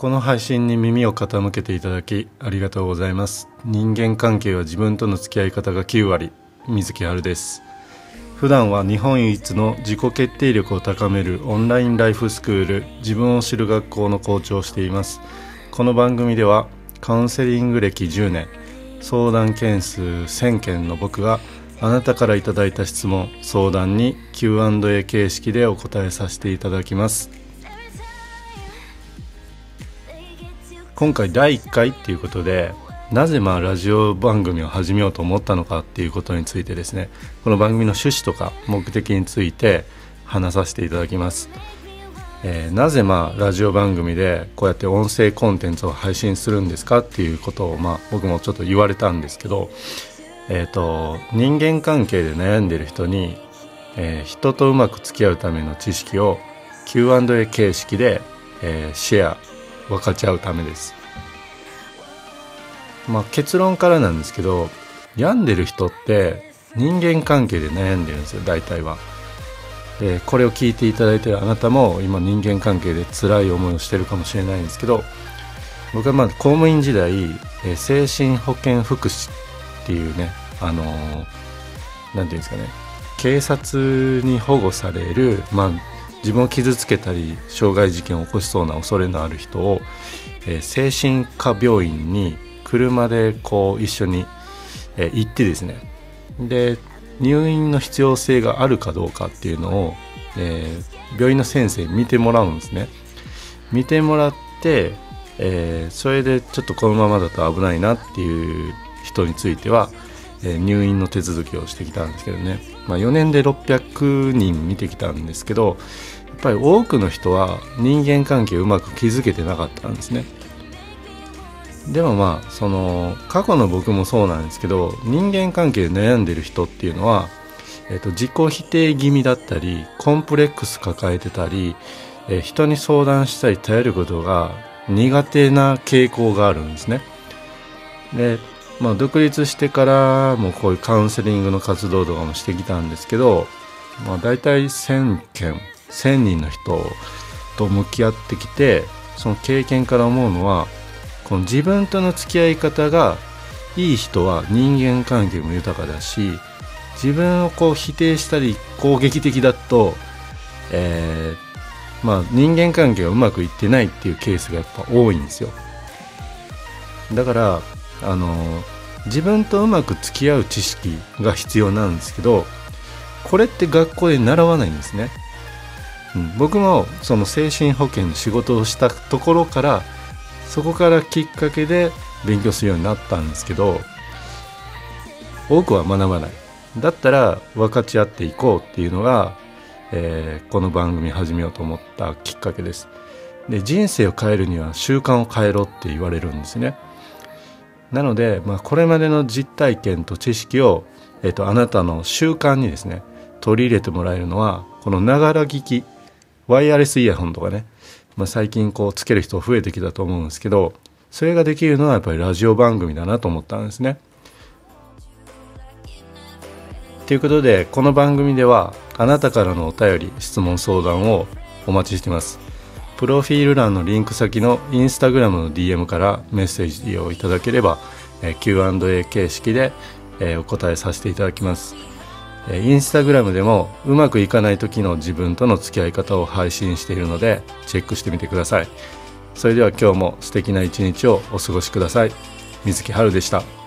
この配信に耳を傾けていただきありがとうございます。人間関係は自分との付き合い方が9割水木春です。普段は日本唯一の自己決定力を高めるオンラインライフスクール自分を知る学校の校長をしています。この番組ではカウンセリング歴10年相談件数1000件の僕があなたからいただいた質問相談に Q&A 形式でお答えさせていただきます。今回第1回っていうことでなぜまあラジオ番組を始めようと思ったのかっていうことについてですねこの番組の趣旨とか目的について話させていただきます、えー、なぜまあラジオ番組でこうやって音声コンテンツを配信するんですかっていうことをまあ僕もちょっと言われたんですけどえーと、人間関係で悩んでる人に、えー、人とうまく付き合うための知識を Q&A 形式で、え、シェア分かち合うためです。まあ、結論からなんですけど病んでる人って人間関係で悩んでるんですよ大体は。でこれを聞いていただいてるあなたも今人間関係で辛い思いをしてるかもしれないんですけど僕はまあ公務員時代、え、精神保健福祉っていうねあの何て言うんですかね警察に保護される、まあ、自分を傷つけたり傷害事件を起こしそうな恐れのある人を、えー、精神科病院に車でこう一緒に、えー、行ってですねで入院の必要性があるかどうかっていうのを、えー、病院の先生に見てもらうんですね。見てもらって、えー、それでちょっとこのままだと危ないなっていう人については、え、入院の手続きをしてきたんですけどね、まあ、4年で600人見てきたんですけどやっぱり多くの人は人間関係をうまく築けてなかったんですね。でもまあその過去の僕もそうなんですけど人間関係で悩んでる人っていうのは、えーと、自己否定気味だったりコンプレックス抱えてたり、えー、人に相談したり頼ることが苦手な傾向があるんですね。でまあ、独立してからもこういうカウンセリングの活動とかもしてきたんですけど、まあ、大体1,000件1,000人の人と向き合ってきてその経験から思うのはこの自分との付き合い方がいい人は人間関係も豊かだし自分をこう否定したり攻撃的だと、えー、まあ、人間関係がうまくいってないっていうケースがやっぱ多いんですよ。だからあの自分とうまく付き合う知識が必要なんですけどこれって学校で習わないんですね、うん、僕もその精神保健の仕事をしたところからそこからきっかけで勉強するようになったんですけど多くは学ばない。だったら分かち合っていこうっていうのが、えー、この番組始めようと思ったきっかけです。で人生を変えるには習慣を変えろって言われるんですね。なので、まあ、これまでの実体験と知識を、えーと、あなたの習慣にですね取り入れてもらえるのはこのながら聞きワイヤレスイヤホンとかね、まあ、最近こうつける人増えてきたと思うんですけどそれができるのはやっぱりラジオ番組だなと思ったんですね。ということでこの番組ではあなたからのお便り質問相談をお待ちしています。プロフィール欄のリンク先のインスタグラムの DM からメッセージをいただければ、え Q&A 形式で、えお答えさせていただきます。インスタグラムでもうまくいかない時の自分との付き合い方を配信しているのでチェックしてみてください。それでは今日も素敵な一日をお過ごしください。水木春でした。